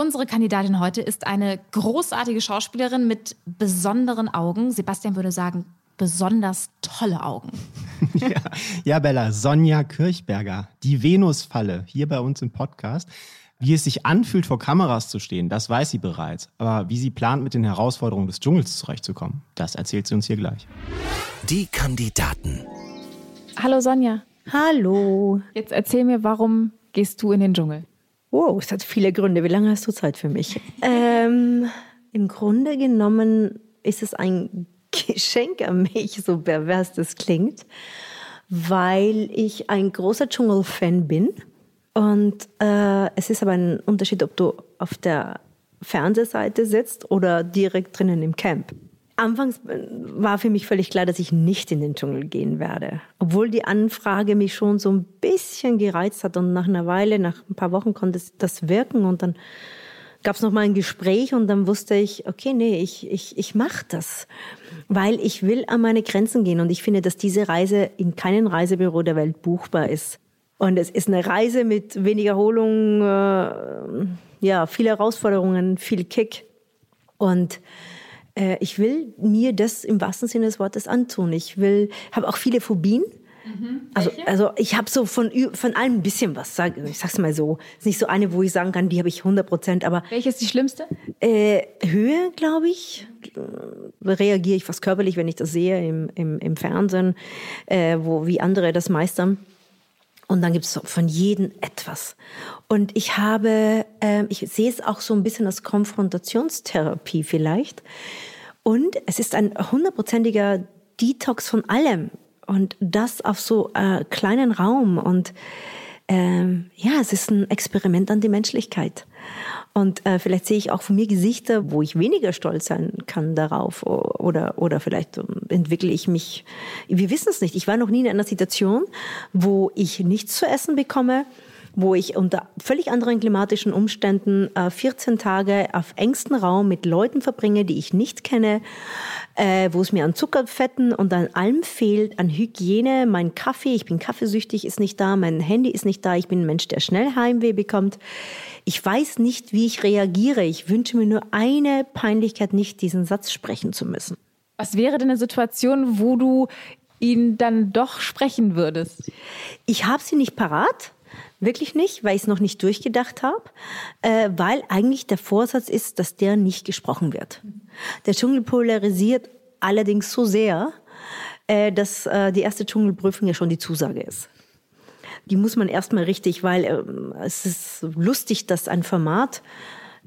Unsere Kandidatin heute ist eine großartige Schauspielerin mit besonderen Augen. Sebastian würde sagen, besonders tolle Augen. ja, ja, Bella, Sonja Kirchberger, die Venusfalle, hier bei uns im Podcast. Wie es sich anfühlt, vor Kameras zu stehen, das weiß sie bereits. Aber wie sie plant, mit den Herausforderungen des Dschungels zurechtzukommen, das erzählt sie uns hier gleich. Die Kandidaten. Hallo Sonja. Hallo. Jetzt erzähl mir, warum gehst du in den Dschungel? Wow, es hat viele Gründe. Wie lange hast du Zeit für mich? ähm, Im Grunde genommen ist es ein Geschenk an mich, so pervers das klingt, weil ich ein großer Dschungelfan bin. Und äh, es ist aber ein Unterschied, ob du auf der Fernsehseite sitzt oder direkt drinnen im Camp. Anfangs äh, war für mich völlig klar, dass ich nicht in den Dschungel gehen werde. Obwohl die Anfrage mich schon so ein bisschen gereizt hat und nach einer Weile, nach ein paar Wochen konnte das wirken und dann gab es noch mal ein Gespräch und dann wusste ich, okay, nee, ich, ich, ich mache das, weil ich will an meine Grenzen gehen und ich finde, dass diese Reise in keinem Reisebüro der Welt buchbar ist. Und es ist eine Reise mit wenig Erholung, äh, ja, viele Herausforderungen, viel Kick und äh, ich will mir das im wahrsten Sinne des Wortes antun. Ich will, habe auch viele Phobien. Mhm. Also, also ich habe so von, von allem ein bisschen was, sag, ich sag's mal so. Es ist nicht so eine, wo ich sagen kann, die habe ich 100 Prozent, aber... Welche ist die schlimmste? Äh, Höhe, glaube ich. Reagiere ich fast körperlich, wenn ich das sehe im, im, im Fernsehen, äh, wo, wie andere das meistern. Und dann gibt es von jedem etwas. Und ich habe, äh, ich sehe es auch so ein bisschen als Konfrontationstherapie vielleicht. Und es ist ein hundertprozentiger Detox von allem. Und das auf so äh, kleinen Raum. Und ähm, ja, es ist ein Experiment an die Menschlichkeit. Und äh, vielleicht sehe ich auch von mir Gesichter, wo ich weniger stolz sein kann darauf. Oder, oder vielleicht entwickle ich mich, wir wissen es nicht. Ich war noch nie in einer Situation, wo ich nichts zu essen bekomme, wo ich unter völlig anderen klimatischen Umständen äh, 14 Tage auf engstem Raum mit Leuten verbringe, die ich nicht kenne, äh, wo es mir an Zuckerfetten und an allem fehlt, an Hygiene, mein Kaffee, ich bin kaffeesüchtig, ist nicht da, mein Handy ist nicht da, ich bin ein Mensch, der schnell Heimweh bekommt. Ich weiß nicht, wie ich reagiere. Ich wünsche mir nur eine Peinlichkeit, nicht diesen Satz sprechen zu müssen. Was wäre denn eine Situation, wo du ihn dann doch sprechen würdest? Ich habe sie nicht parat. Wirklich nicht, weil ich es noch nicht durchgedacht habe, äh, weil eigentlich der Vorsatz ist, dass der nicht gesprochen wird. Der Dschungel polarisiert allerdings so sehr, äh, dass äh, die erste Dschungelprüfung ja schon die Zusage ist. Die muss man erstmal richtig, weil äh, es ist lustig, dass ein Format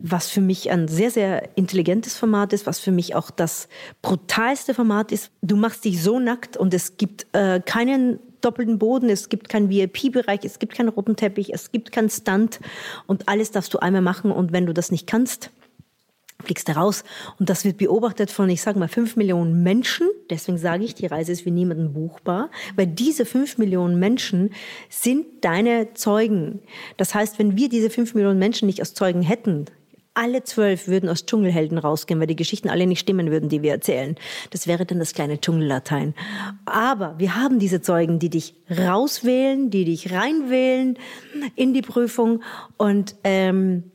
was für mich ein sehr, sehr intelligentes Format ist, was für mich auch das brutalste Format ist. Du machst dich so nackt und es gibt äh, keinen doppelten Boden, es gibt keinen VIP-Bereich, es gibt keinen roten Teppich, es gibt keinen Stunt und alles darfst du einmal machen und wenn du das nicht kannst, fliegst du raus. Und das wird beobachtet von, ich sage mal, fünf Millionen Menschen. Deswegen sage ich, die Reise ist für niemanden buchbar, weil diese fünf Millionen Menschen sind deine Zeugen. Das heißt, wenn wir diese fünf Millionen Menschen nicht als Zeugen hätten, alle zwölf würden aus Dschungelhelden rausgehen, weil die Geschichten alle nicht stimmen würden, die wir erzählen. Das wäre dann das kleine Dschungellatein. Aber wir haben diese Zeugen, die dich rauswählen, die dich reinwählen in die Prüfung und ähm,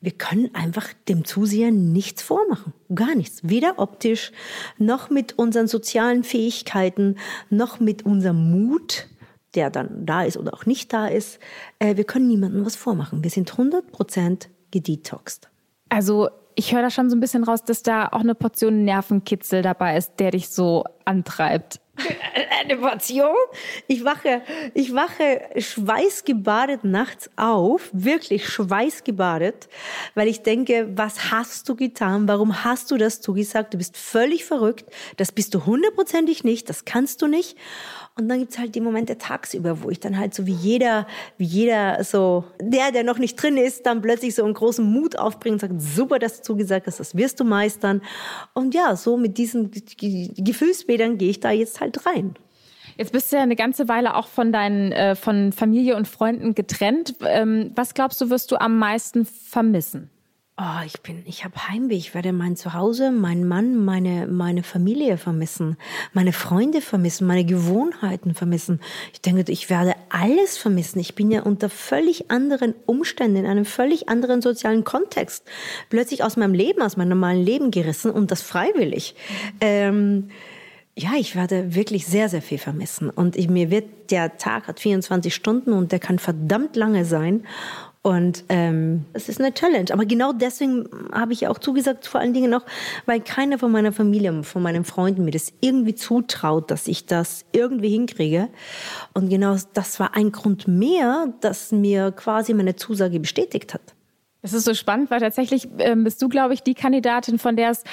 wir können einfach dem Zuseher nichts vormachen. Gar nichts. Weder optisch, noch mit unseren sozialen Fähigkeiten, noch mit unserem Mut, der dann da ist oder auch nicht da ist. Äh, wir können niemandem was vormachen. Wir sind 100 Prozent gedetoxt. Also ich höre da schon so ein bisschen raus, dass da auch eine Portion Nervenkitzel dabei ist, der dich so antreibt? Eine Passion? Ich wache, ich wache schweißgebadet nachts auf, wirklich schweißgebadet, weil ich denke, was hast du getan? Warum hast du das zugesagt? Du bist völlig verrückt. Das bist du hundertprozentig nicht. Das kannst du nicht. Und dann gibt's halt die Momente tagsüber, wo ich dann halt so wie jeder, wie jeder so, der, der noch nicht drin ist, dann plötzlich so einen großen Mut aufbringt und sagt, super, dass du zugesagt hast, das wirst du meistern. Und ja, so mit diesen Gefühlsbädern gehe ich da jetzt halt rein. Jetzt bist du ja eine ganze Weile auch von deinen, äh, von Familie und Freunden getrennt. Ähm, was glaubst du, wirst du am meisten vermissen? Oh, ich bin, ich habe Heimweh. Ich werde mein Zuhause, meinen Mann, meine, meine Familie vermissen, meine Freunde vermissen, meine Gewohnheiten vermissen. Ich denke, ich werde alles vermissen. Ich bin ja unter völlig anderen Umständen, in einem völlig anderen sozialen Kontext, plötzlich aus meinem Leben, aus meinem normalen Leben gerissen und das freiwillig. Ähm, ja, ich werde wirklich sehr, sehr viel vermissen. Und ich, mir wird, der Tag hat 24 Stunden und der kann verdammt lange sein. Und ähm, es ist eine Challenge. Aber genau deswegen habe ich auch zugesagt, vor allen Dingen auch, weil keiner von meiner Familie, von meinen Freunden mir das irgendwie zutraut, dass ich das irgendwie hinkriege. Und genau das war ein Grund mehr, dass mir quasi meine Zusage bestätigt hat. Das ist so spannend, weil tatsächlich ähm, bist du, glaube ich, die Kandidatin, von der es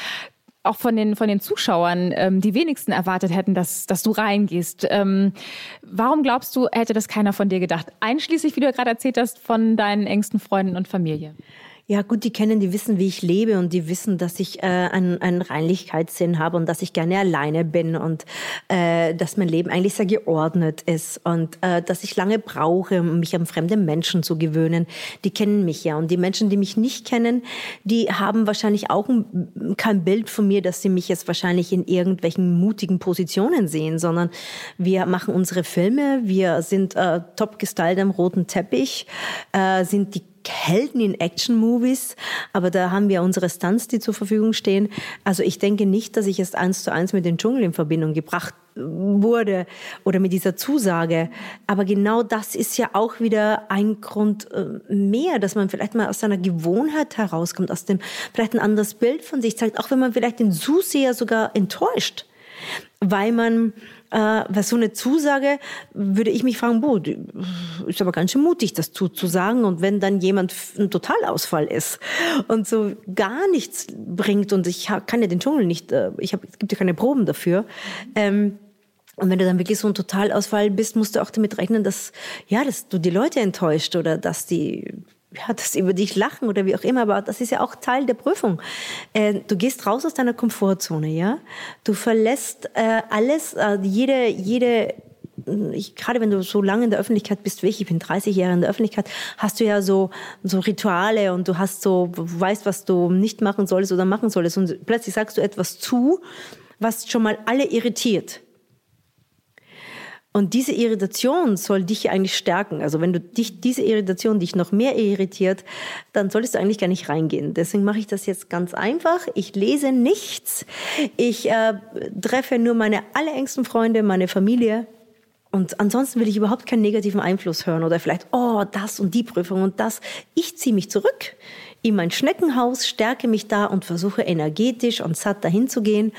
auch von den, von den Zuschauern ähm, die wenigsten erwartet hätten, dass, dass du reingehst. Ähm, warum glaubst du, hätte das keiner von dir gedacht? Einschließlich, wie du ja gerade erzählt hast, von deinen engsten Freunden und Familie. Ja, gut, die kennen, die wissen, wie ich lebe und die wissen, dass ich äh, einen, einen Reinlichkeitssinn habe und dass ich gerne alleine bin und äh, dass mein Leben eigentlich sehr geordnet ist und äh, dass ich lange brauche, um mich an fremde Menschen zu gewöhnen. Die kennen mich ja und die Menschen, die mich nicht kennen, die haben wahrscheinlich auch ein, kein Bild von mir, dass sie mich jetzt wahrscheinlich in irgendwelchen mutigen Positionen sehen, sondern wir machen unsere Filme, wir sind äh, top gestylt am roten Teppich, äh, sind die Helden in Action-Movies, aber da haben wir unsere Stunts, die zur Verfügung stehen. Also ich denke nicht, dass ich jetzt eins zu eins mit dem Dschungel in Verbindung gebracht wurde oder mit dieser Zusage. Aber genau das ist ja auch wieder ein Grund äh, mehr, dass man vielleicht mal aus seiner Gewohnheit herauskommt, aus dem vielleicht ein anderes Bild von sich zeigt, auch wenn man vielleicht den Zuseher sogar enttäuscht, weil man äh, weil so eine Zusage würde ich mich fragen, boah, ist aber ganz schön mutig, das zuzusagen. Und wenn dann jemand ein Totalausfall ist und so gar nichts bringt und ich kann ja den Dschungel nicht, äh, ich hab, es gibt ja keine Proben dafür. Ähm, und wenn du dann wirklich so ein Totalausfall bist, musst du auch damit rechnen, dass, ja, dass du die Leute enttäuscht oder dass die ja, das über dich lachen oder wie auch immer, aber das ist ja auch Teil der Prüfung. Äh, du gehst raus aus deiner Komfortzone, ja. Du verlässt äh, alles, äh, jede, jede, ich, gerade wenn du so lange in der Öffentlichkeit bist wie ich, ich bin 30 Jahre in der Öffentlichkeit, hast du ja so, so Rituale und du hast so, weißt, was du nicht machen solltest oder machen solltest und plötzlich sagst du etwas zu, was schon mal alle irritiert. Und diese Irritation soll dich eigentlich stärken. Also wenn du dich, diese Irritation dich noch mehr irritiert, dann solltest du eigentlich gar nicht reingehen. Deswegen mache ich das jetzt ganz einfach. Ich lese nichts. Ich äh, treffe nur meine allerengsten Freunde, meine Familie. Und ansonsten will ich überhaupt keinen negativen Einfluss hören oder vielleicht, oh, das und die Prüfung und das. Ich ziehe mich zurück in mein Schneckenhaus, stärke mich da und versuche energetisch und satt dahin zu gehen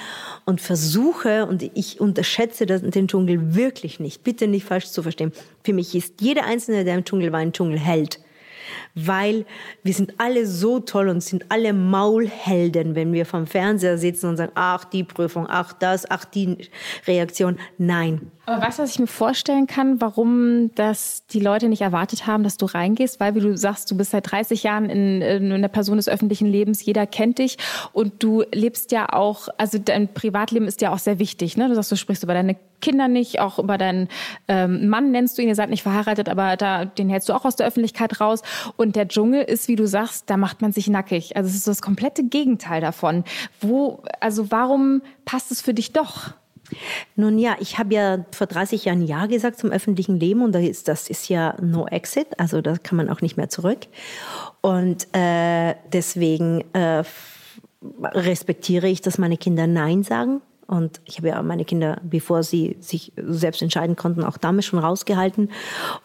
und versuche, und ich unterschätze den Dschungel wirklich nicht, bitte nicht falsch zu verstehen. Für mich ist jeder Einzelne, der im Dschungel war, ein Dschungelheld weil wir sind alle so toll und sind alle Maulhelden, wenn wir vom Fernseher sitzen und sagen, ach, die Prüfung, ach, das, ach, die Reaktion. Nein. Aber weißt du, was ich mir vorstellen kann, warum das die Leute nicht erwartet haben, dass du reingehst? Weil, wie du sagst, du bist seit 30 Jahren in, in einer Person des öffentlichen Lebens, jeder kennt dich und du lebst ja auch, also dein Privatleben ist ja auch sehr wichtig. Ne? Du sagst, du sprichst über deine Kinder nicht, auch über deinen ähm, Mann nennst du ihn, ihr seid nicht verheiratet, aber da, den hältst du auch aus der Öffentlichkeit raus. Und der Dschungel ist, wie du sagst, da macht man sich nackig. Also es ist das komplette Gegenteil davon. Wo, also warum passt es für dich doch? Nun ja, ich habe ja vor 30 Jahren Ja gesagt zum öffentlichen Leben und das ist, das ist ja No Exit, also da kann man auch nicht mehr zurück. Und äh, deswegen äh, respektiere ich, dass meine Kinder Nein sagen und ich habe ja meine Kinder, bevor sie sich selbst entscheiden konnten, auch damit schon rausgehalten.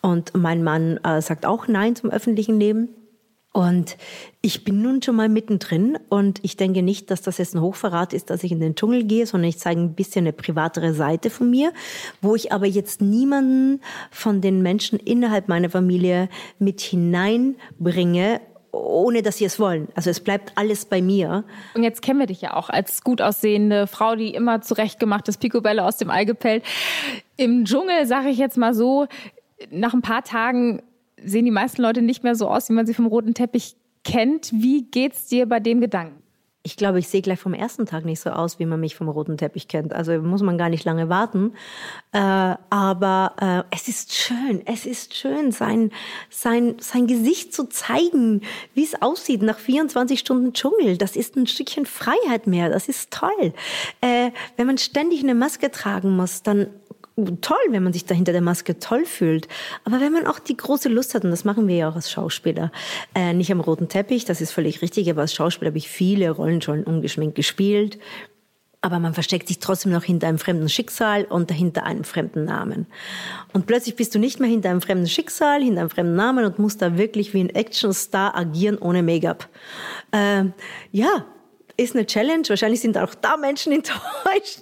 Und mein Mann äh, sagt auch Nein zum öffentlichen Leben. Und ich bin nun schon mal mittendrin und ich denke nicht, dass das jetzt ein Hochverrat ist, dass ich in den Dschungel gehe, sondern ich zeige ein bisschen eine privatere Seite von mir, wo ich aber jetzt niemanden von den Menschen innerhalb meiner Familie mit hineinbringe, ohne dass sie es wollen. Also es bleibt alles bei mir. Und jetzt kennen wir dich ja auch als gut aussehende Frau, die immer zurechtgemachtes Picobello aus dem Ei gepellt. Im Dschungel, sage ich jetzt mal so, nach ein paar Tagen sehen die meisten Leute nicht mehr so aus, wie man sie vom roten Teppich kennt. Wie geht's dir bei dem Gedanken? Ich glaube, ich sehe gleich vom ersten Tag nicht so aus, wie man mich vom roten Teppich kennt. Also muss man gar nicht lange warten. Äh, aber äh, es ist schön, es ist schön, sein, sein, sein Gesicht zu zeigen, wie es aussieht nach 24 Stunden Dschungel. Das ist ein Stückchen Freiheit mehr. Das ist toll. Äh, wenn man ständig eine Maske tragen muss, dann toll, wenn man sich da hinter der Maske toll fühlt. Aber wenn man auch die große Lust hat, und das machen wir ja auch als Schauspieler, äh, nicht am roten Teppich, das ist völlig richtig, aber als Schauspieler habe ich viele Rollen schon ungeschminkt gespielt. Aber man versteckt sich trotzdem noch hinter einem fremden Schicksal und dahinter einem fremden Namen. Und plötzlich bist du nicht mehr hinter einem fremden Schicksal, hinter einem fremden Namen und musst da wirklich wie ein Actionstar agieren ohne Make-up. Äh, ja, ist eine Challenge. Wahrscheinlich sind auch da Menschen enttäuscht,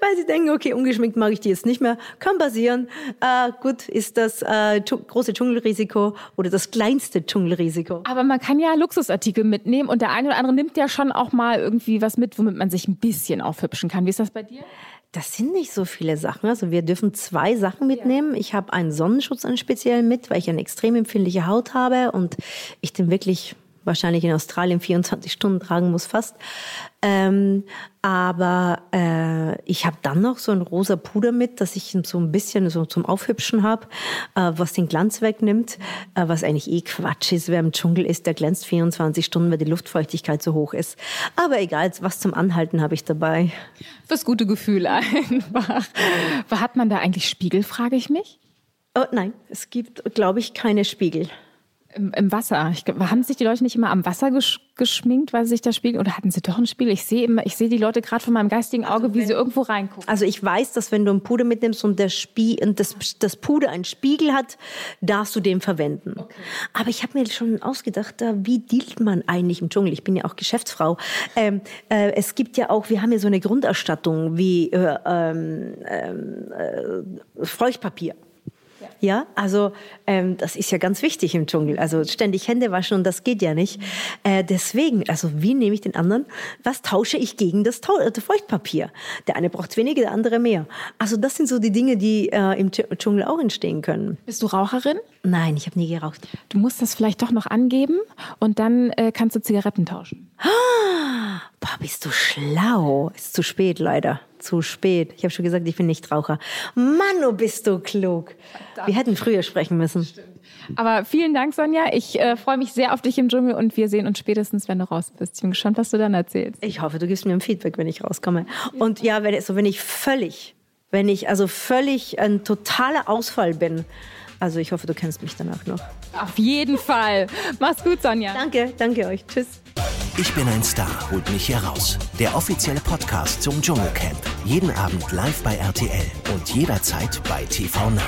weil sie denken, okay, ungeschminkt mag ich die jetzt nicht mehr. Kann passieren. Äh, gut, ist das äh, große Dschungelrisiko oder das kleinste Dschungelrisiko. Aber man kann ja Luxusartikel mitnehmen und der eine oder andere nimmt ja schon auch mal irgendwie was mit, womit man sich ein bisschen aufhübschen kann. Wie ist das bei dir? Das sind nicht so viele Sachen. Also wir dürfen zwei Sachen mitnehmen. Ich habe einen Sonnenschutz einen speziellen mit, weil ich eine extrem empfindliche Haut habe und ich den wirklich wahrscheinlich in Australien 24 Stunden tragen muss fast. Ähm, aber äh, ich habe dann noch so ein rosa Puder mit, das ich so ein bisschen so zum Aufhübschen habe, äh, was den Glanz wegnimmt, äh, was eigentlich eh Quatsch ist. Wer im Dschungel ist, der glänzt 24 Stunden, weil die Luftfeuchtigkeit so hoch ist. Aber egal, was zum Anhalten habe ich dabei. Fürs gute Gefühl einfach. Hat man da eigentlich Spiegel, frage ich mich? Oh, nein, es gibt, glaube ich, keine Spiegel. Im, Im, Wasser. Ich, haben sich die Leute nicht immer am Wasser gesch geschminkt, weil sie sich da spiegeln? Oder hatten sie doch ein Spiegel? Ich sehe immer, ich sehe die Leute gerade von meinem geistigen Auge, also wie sie irgendwo reingucken. Also ich weiß, dass wenn du ein Puder mitnimmst und, der Spie und das, das Puder einen Spiegel hat, darfst du den verwenden. Okay. Aber ich habe mir schon ausgedacht, wie dealt man eigentlich im Dschungel? Ich bin ja auch Geschäftsfrau. Ähm, äh, es gibt ja auch, wir haben ja so eine Grunderstattung wie äh, ähm, äh, Feuchtpapier. Ja, also ähm, das ist ja ganz wichtig im Dschungel. Also ständig Hände waschen und das geht ja nicht. Äh, deswegen, also wie nehme ich den anderen? Was tausche ich gegen das Tau äh, Feuchtpapier? Der eine braucht weniger, der andere mehr. Also das sind so die Dinge, die äh, im Dschungel auch entstehen können. Bist du Raucherin? Nein, ich habe nie geraucht. Du musst das vielleicht doch noch angeben und dann äh, kannst du Zigaretten tauschen. Ah, boah, bist du schlau. Ist zu spät leider zu spät. Ich habe schon gesagt, ich bin nicht Raucher. Mann, oh bist du klug. Verdammt. Wir hätten früher sprechen müssen. Stimmt. Aber vielen Dank, Sonja. Ich äh, freue mich sehr auf dich im Dschungel und wir sehen uns spätestens, wenn du raus bist. Ich bin gespannt, was du dann erzählst. Ich hoffe, du gibst mir ein Feedback, wenn ich rauskomme. Und ja, wenn, also wenn ich völlig, wenn ich also völlig ein totaler Ausfall bin, also ich hoffe, du kennst mich danach noch. Auf jeden Fall. Mach's gut, Sonja. Danke, danke euch. Tschüss. Ich bin ein Star, holt mich hier raus. Der offizielle Podcast zum Dschungelcamp. Jeden Abend live bei RTL und jederzeit bei TV Now.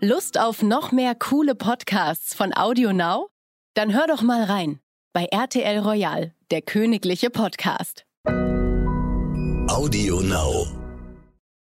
Lust auf noch mehr coole Podcasts von Audio Now? Dann hör doch mal rein bei RTL Royal, der königliche Podcast. Audio Now.